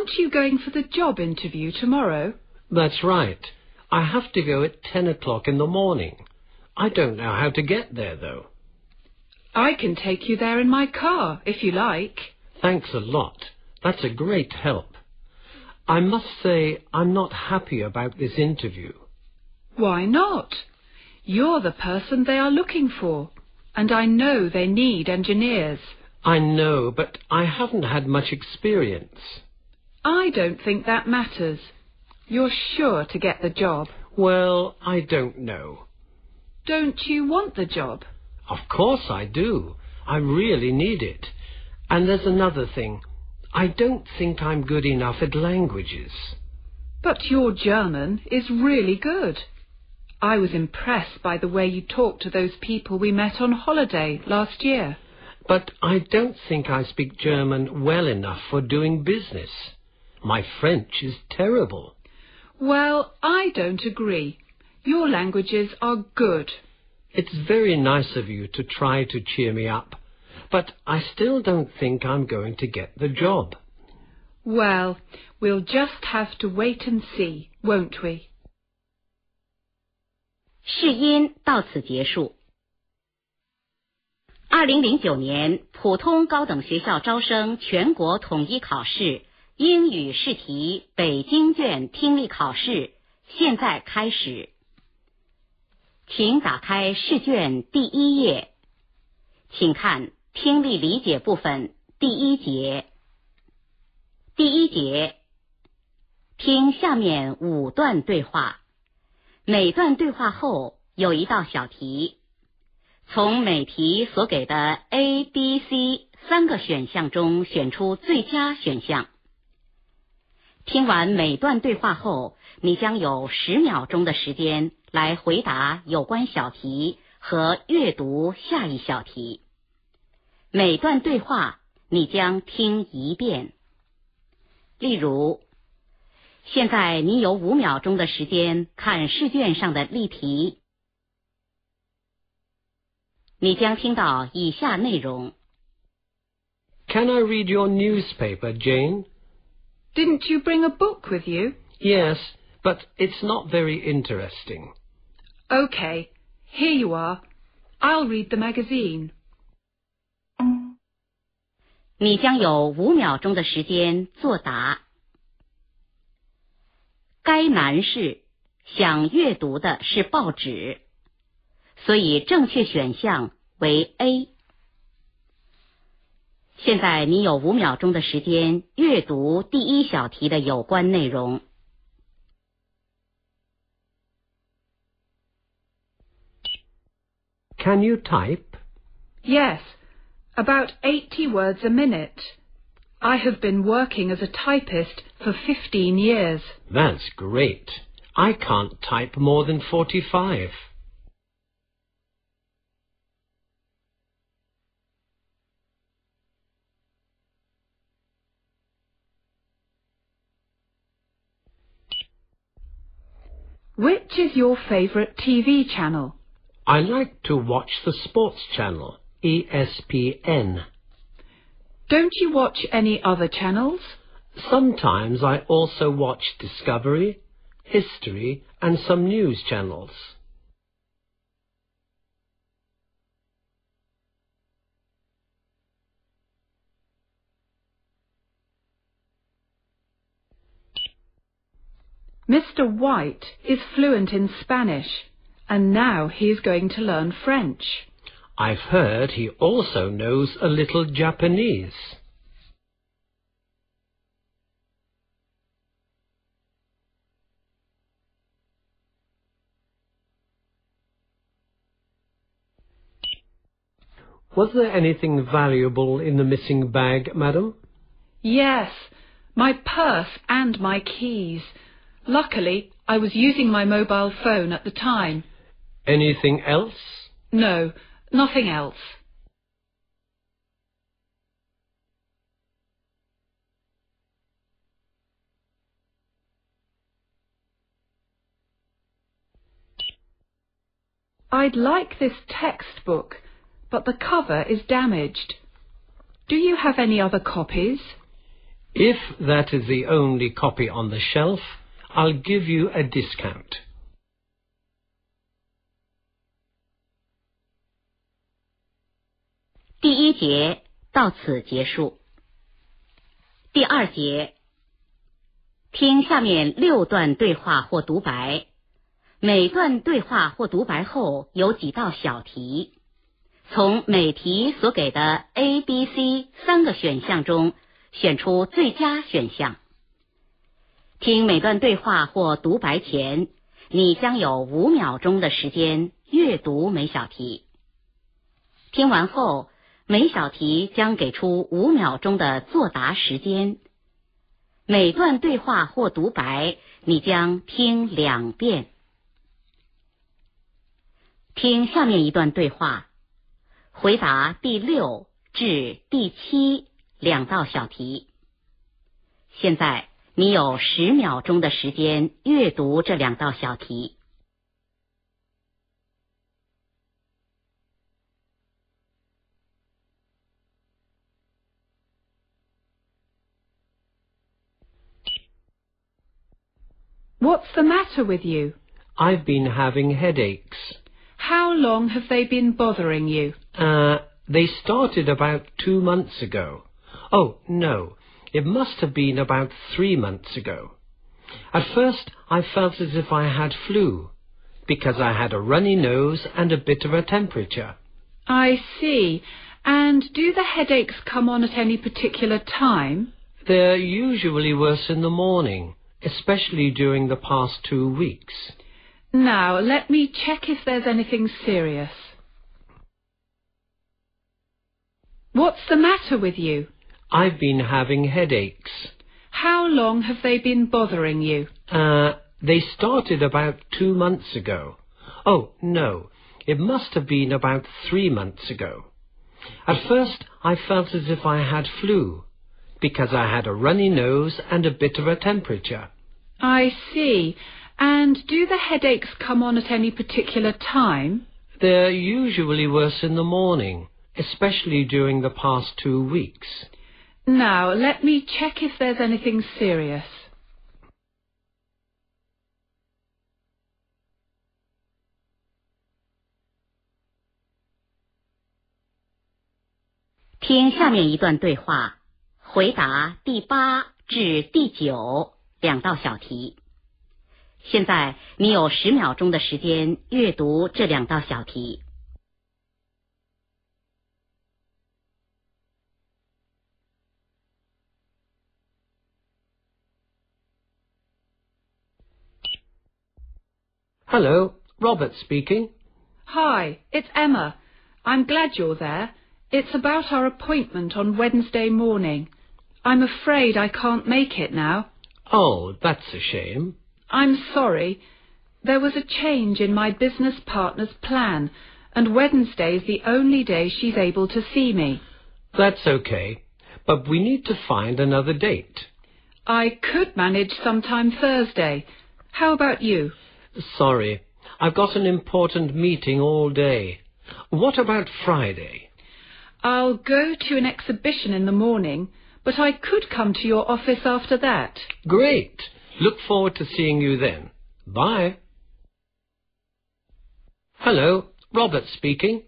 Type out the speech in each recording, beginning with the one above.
Aren't you going for the job interview tomorrow? That's right. I have to go at ten o'clock in the morning. I don't know how to get there, though. I can take you there in my car, if you like. Thanks a lot. That's a great help. I must say I'm not happy about this interview. Why not? You're the person they are looking for, and I know they need engineers. I know, but I haven't had much experience. I don't think that matters. You're sure to get the job. Well, I don't know. Don't you want the job? Of course I do. I really need it. And there's another thing. I don't think I'm good enough at languages. But your German is really good. I was impressed by the way you talked to those people we met on holiday last year. But I don't think I speak German well enough for doing business. My French is terrible. Well, I don't agree. Your languages are good. It's very nice of you to try to cheer me up, but I still don't think I'm going to get the job. Well, we'll just have to wait and see, won't we? 试音到此结束。二零零九年普通高等学校招生全国统一考试 英语试题北京卷听力考试现在开始，请打开试卷第一页，请看听力理解部分第一节。第一节，听下面五段对话，每段对话后有一道小题，从每题所给的 A、B、C 三个选项中选出最佳选项。听完每段对话后，你将有十秒钟的时间来回答有关小题和阅读下一小题。每段对话你将听一遍。例如，现在你有五秒钟的时间看试卷上的例题，你将听到以下内容。Can I read your newspaper, Jane? Didn't you bring a book with you? Yes, but it's not very interesting. OK, here you are. I'll read the magazine. 你将有五秒钟的时间作答。该男士想阅读的是报纸，所以正确选项为 A。 现在你有五秒钟的时间阅读第一小题的有关内容。Can you type? Yes, about 80 words a minute. I have been working as a typist for 15 years. That's great. I can't type more than 45. Which is your favourite TV channel? I like to watch the sports channel, ESPN. Don't you watch any other channels? Sometimes I also watch Discovery, History, and some news channels. Mr. White is fluent in Spanish, and now he is going to learn French. I've heard he also knows a little Japanese. Was there anything valuable in the missing bag, madam? Yes, my purse and my keys. Luckily, I was using my mobile phone at the time. Anything else? No, nothing else. I'd like this textbook, but the cover is damaged. Do you have any other copies? If that is the only copy on the shelf, I'll give you a discount. 第一节到此结束。第二节，听下面六段对话或独白，每段对话或独白后有几道小题，从每题所给的 A、B、C 三个选项中选出最佳选项。听每段对话或独白前，你将有五秒钟的时间阅读每小题。听完后。每小题将给出五秒钟的作答时间。每段对话或独白，你将听两遍。听下面一段对话，回答第六至第七两道小题。现在你有十秒钟的时间阅读这两道小题。What's the matter with you? I've been having headaches. How long have they been bothering you? Uh, they started about two months ago. Oh, no, it must have been about three months ago. At first, I felt as if I had flu, because I had a runny nose and a bit of a temperature. I see. And do the headaches come on at any particular time? They're usually worse in the morning especially during the past two weeks. Now, let me check if there's anything serious. What's the matter with you? I've been having headaches. How long have they been bothering you? Uh, they started about two months ago. Oh, no, it must have been about three months ago. At first, I felt as if I had flu because I had a runny nose and a bit of a temperature. I see. And do the headaches come on at any particular time? They're usually worse in the morning, especially during the past two weeks. now let me check if there's anything serious 听下面一段对话回答第八至第九两道小题现在你有十秒钟的时间阅读这两道小题 Hello, Robert speaking. Hi, it's Emma. I'm glad you're there. It's about our appointment on Wednesday morning. I'm afraid I can't make it now. Oh, that's a shame. I'm sorry. There was a change in my business partner's plan, and Wednesday is the only day she's able to see me. That's okay, but we need to find another date. I could manage sometime Thursday. How about you? Sorry, I've got an important meeting all day. What about Friday? I'll go to an exhibition in the morning but I could come to your office after that. Great. Look forward to seeing you then. Bye. Hello, Robert speaking.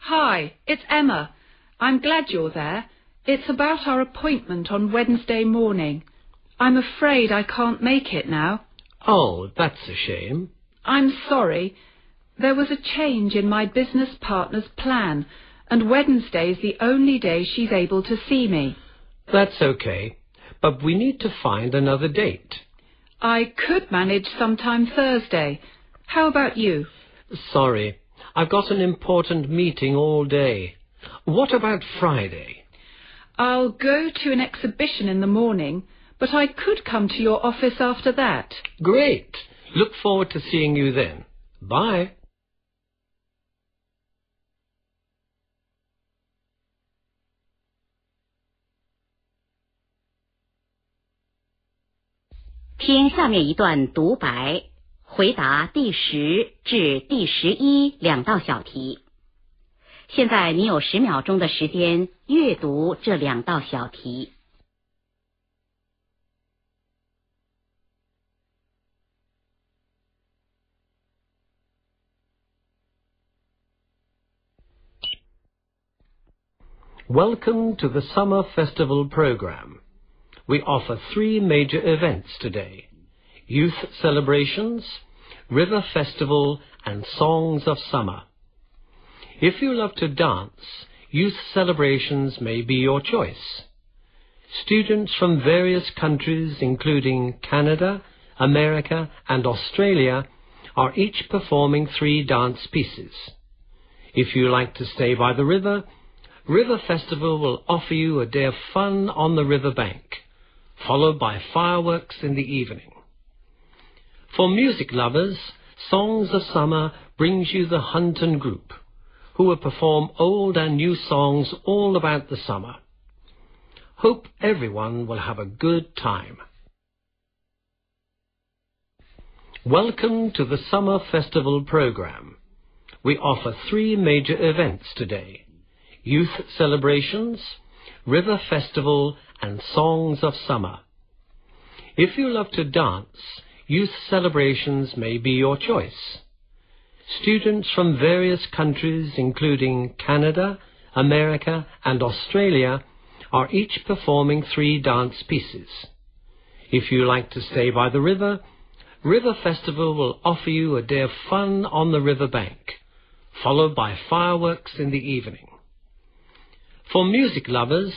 Hi, it's Emma. I'm glad you're there. It's about our appointment on Wednesday morning. I'm afraid I can't make it now. Oh, that's a shame. I'm sorry. There was a change in my business partner's plan, and Wednesday's the only day she's able to see me. That's okay, but we need to find another date. I could manage sometime Thursday. How about you? Sorry, I've got an important meeting all day. What about Friday? I'll go to an exhibition in the morning, but I could come to your office after that. Great. Look forward to seeing you then. Bye. 听下面一段独白，回答第十至第十一两道小题。现在你有十秒钟的时间阅读这两道小题。Welcome to the Summer Festival program. We offer three major events today. Youth celebrations, River Festival, and Songs of Summer. If you love to dance, youth celebrations may be your choice. Students from various countries, including Canada, America, and Australia, are each performing three dance pieces. If you like to stay by the river, River Festival will offer you a day of fun on the river bank, followed by fireworks in the evening. For music lovers, Songs of Summer brings you the Hunton Group, who will perform old and new songs all about the summer. Hope everyone will have a good time. Welcome to the Summer Festival program. We offer three major events today. Youth celebrations, River Festival, and Songs of Summer. If you love to dance, youth celebrations may be your choice. Students from various countries, including Canada, America, and Australia, are each performing three dance pieces. If you like to stay by the river, River Festival will offer you a day of fun on the river bank, followed by fireworks in the evening. For music lovers,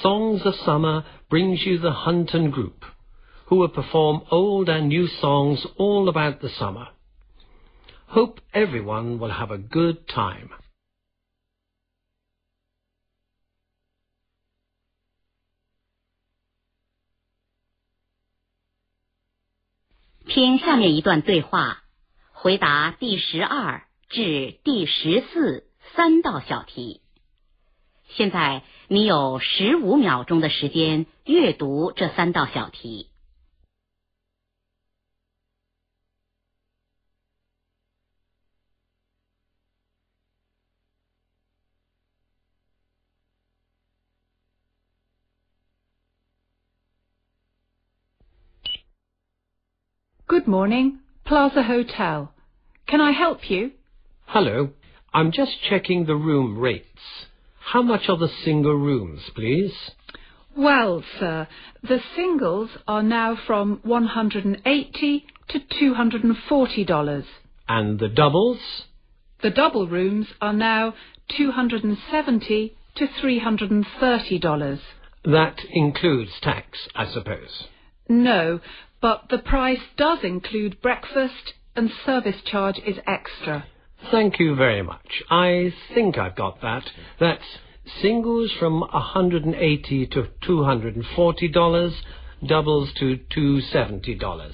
Songs of Summer brings you the Hunton Group, who will perform old and new songs all about the summer. Hope everyone will have a good time. 听下面一段对话，回答第十二至第十四三道小题。现在你有十五秒钟的时间阅读这三道小题。Good morning, Plaza Hotel. Can I help you? Hello. I'm just checking the room rates. How much are the single rooms, please? Well, sir, the singles are now from 180 to $240. And the doubles? The double rooms are now 270 to $330. That includes tax, I suppose. No, but the price does include breakfast and service charge is extra. Thank you very much. I think I've got that. That's singles from 180 to $240, doubles to $270.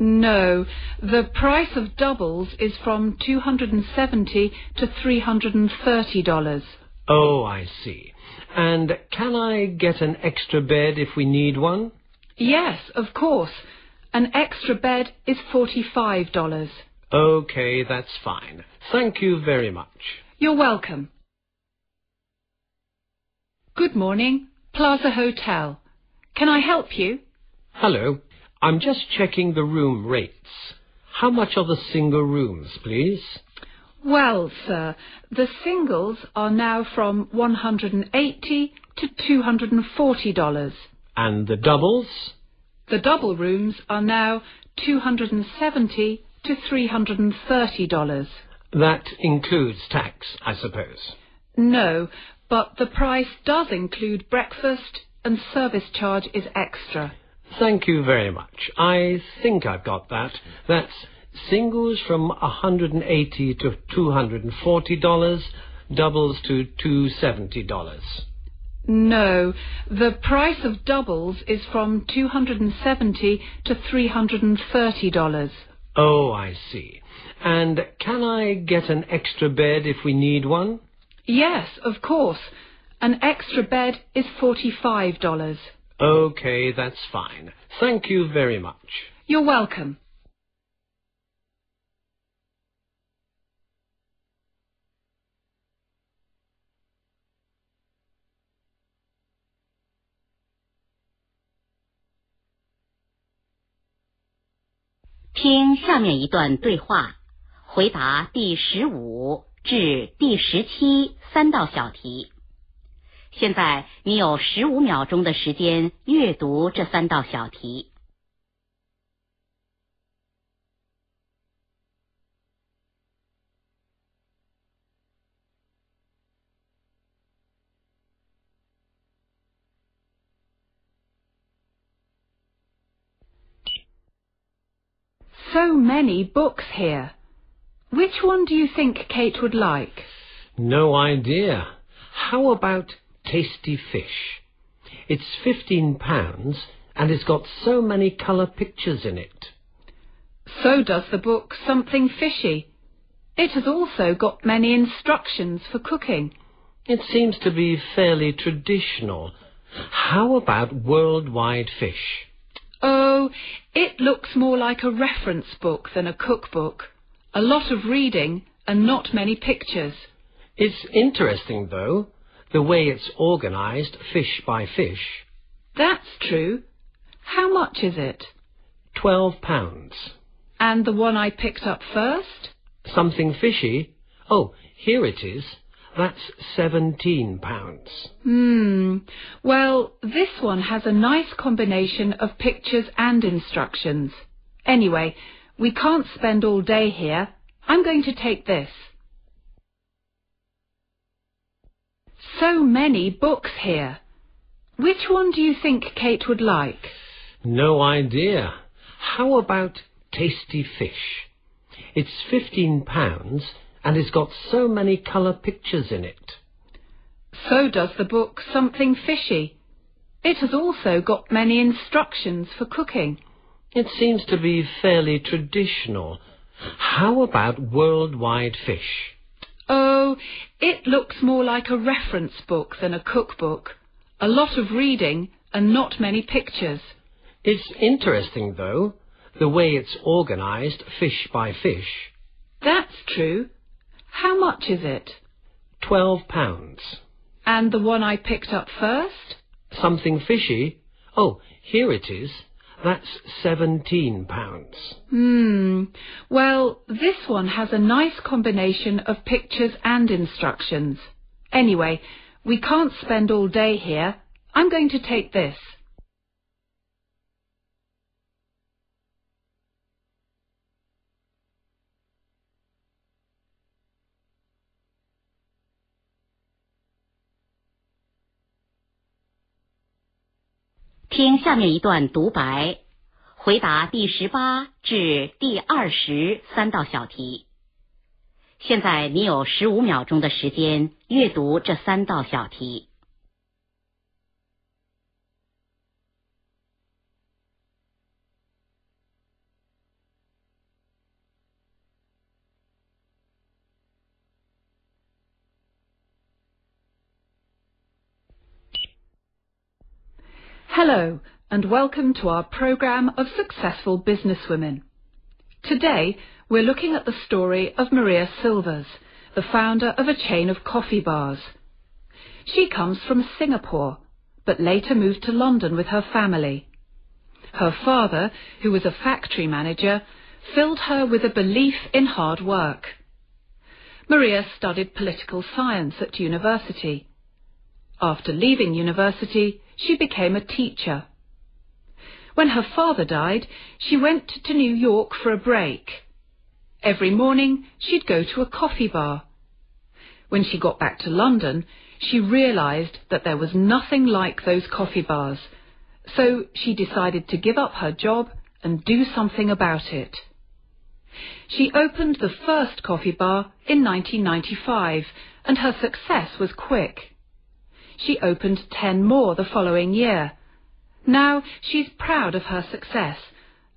No, the price of doubles is from 270 to $330. Oh, I see. And can I get an extra bed if we need one? Yes, of course. An extra bed is $45. Okay, that's fine. Thank you very much. You're welcome. Good morning, Plaza Hotel. Can I help you? Hello. I'm just checking the room rates. How much are the single rooms, please? Well, sir, the singles are now from 180 to $240. And the doubles? The double rooms are now 270 to $330. That includes tax, I suppose. No, but the price does include breakfast and service charge is extra. Thank you very much. I think I've got that. That's singles from 180 to $240, doubles to $270. No, the price of doubles is from 270 to $330. Oh, I see. And can I get an extra bed if we need one? Yes, of course. An extra bed is $45. Okay, that's fine. Thank you very much. You're welcome. 听下面一段对话，回答第十五至第十七三道小题。现在你有十五秒钟的时间阅读这三道小题。So many books here. Which one do you think Kate would like? No idea. How about tasty fish? It's fifteen pounds and it's got so many colour pictures in it. So does the book Something Fishy. It has also got many instructions for cooking. It seems to be fairly traditional. How about worldwide fish? Oh, it looks more like a reference book than a cookbook. A lot of reading and not many pictures. It's interesting, though, the way it's organised fish by fish. That's true. How much is it? Twelve pounds. And the one I picked up first? Something fishy? Oh, here it is. That's seventeen pounds. Hmm. Well, this one has a nice combination of pictures and instructions. Anyway, we can't spend all day here. I'm going to take this. So many books here. Which one do you think Kate would like? No idea. How about tasty fish? It's fifteen pounds and it's got so many colour pictures in it. So does the book Something Fishy. It has also got many instructions for cooking. It seems to be fairly traditional. How about worldwide fish? Oh, it looks more like a reference book than a cookbook. A lot of reading and not many pictures. It's interesting, though, the way it's organised fish by fish. That's true. How much is it? Twelve pounds. And the one I picked up first? Something fishy? Oh, here it is. That's seventeen pounds. Hmm. Well, this one has a nice combination of pictures and instructions. Anyway, we can't spend all day here. I'm going to take this. “听下面一段独白，回答第十八至第二十三道小题。现在你有十五秒钟的时间阅读这三道小题。Hello, and welcome to our program of successful businesswomen. Today, we're looking at the story of Maria Silvers, the founder of a chain of coffee bars. She comes from Singapore, but later moved to London with her family. Her father, who was a factory manager, filled her with a belief in hard work. Maria studied political science at university. After leaving university, she became a teacher. When her father died, she went to New York for a break. Every morning, she'd go to a coffee bar. When she got back to London, she realized that there was nothing like those coffee bars, so she decided to give up her job and do something about it. She opened the first coffee bar in 1995, and her success was quick. She opened 10 more the following year. Now she's proud of her success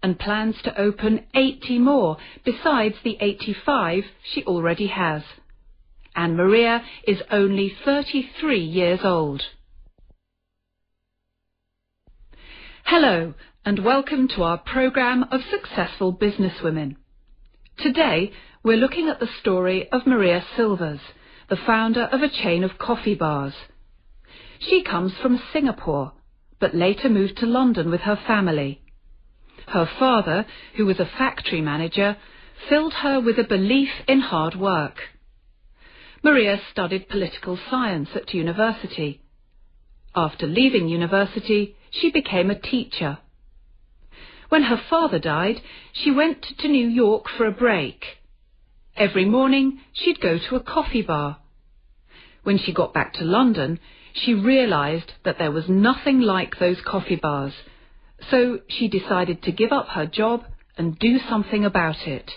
and plans to open 80 more besides the 85 she already has. And Maria is only 33 years old. Hello, and welcome to our program of successful businesswomen. Today, we're looking at the story of Maria Silvers, the founder of a chain of coffee bars. She comes from Singapore, but later moved to London with her family. Her father, who was a factory manager, filled her with a belief in hard work. Maria studied political science at university. After leaving university, she became a teacher. When her father died, she went to New York for a break. Every morning, she'd go to a coffee bar. When she got back to London, she realized that there was nothing like those coffee bars, so she decided to give up her job and do something about it.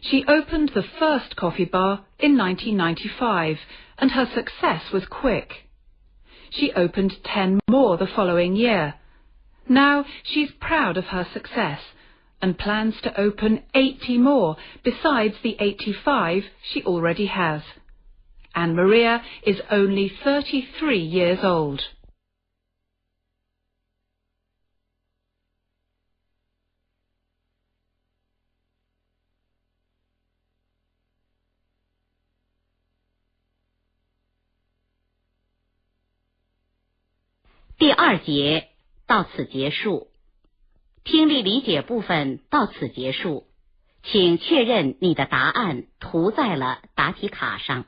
She opened the first coffee bar in 1995, and her success was quick. She opened 10 more the following year. Now she's proud of her success and plans to open 80 more besides the 85 she already has. And Maria is only 33 years old. 第二节到此结束，听力理解部分到此结束，请确认你的答案涂在了答题卡上。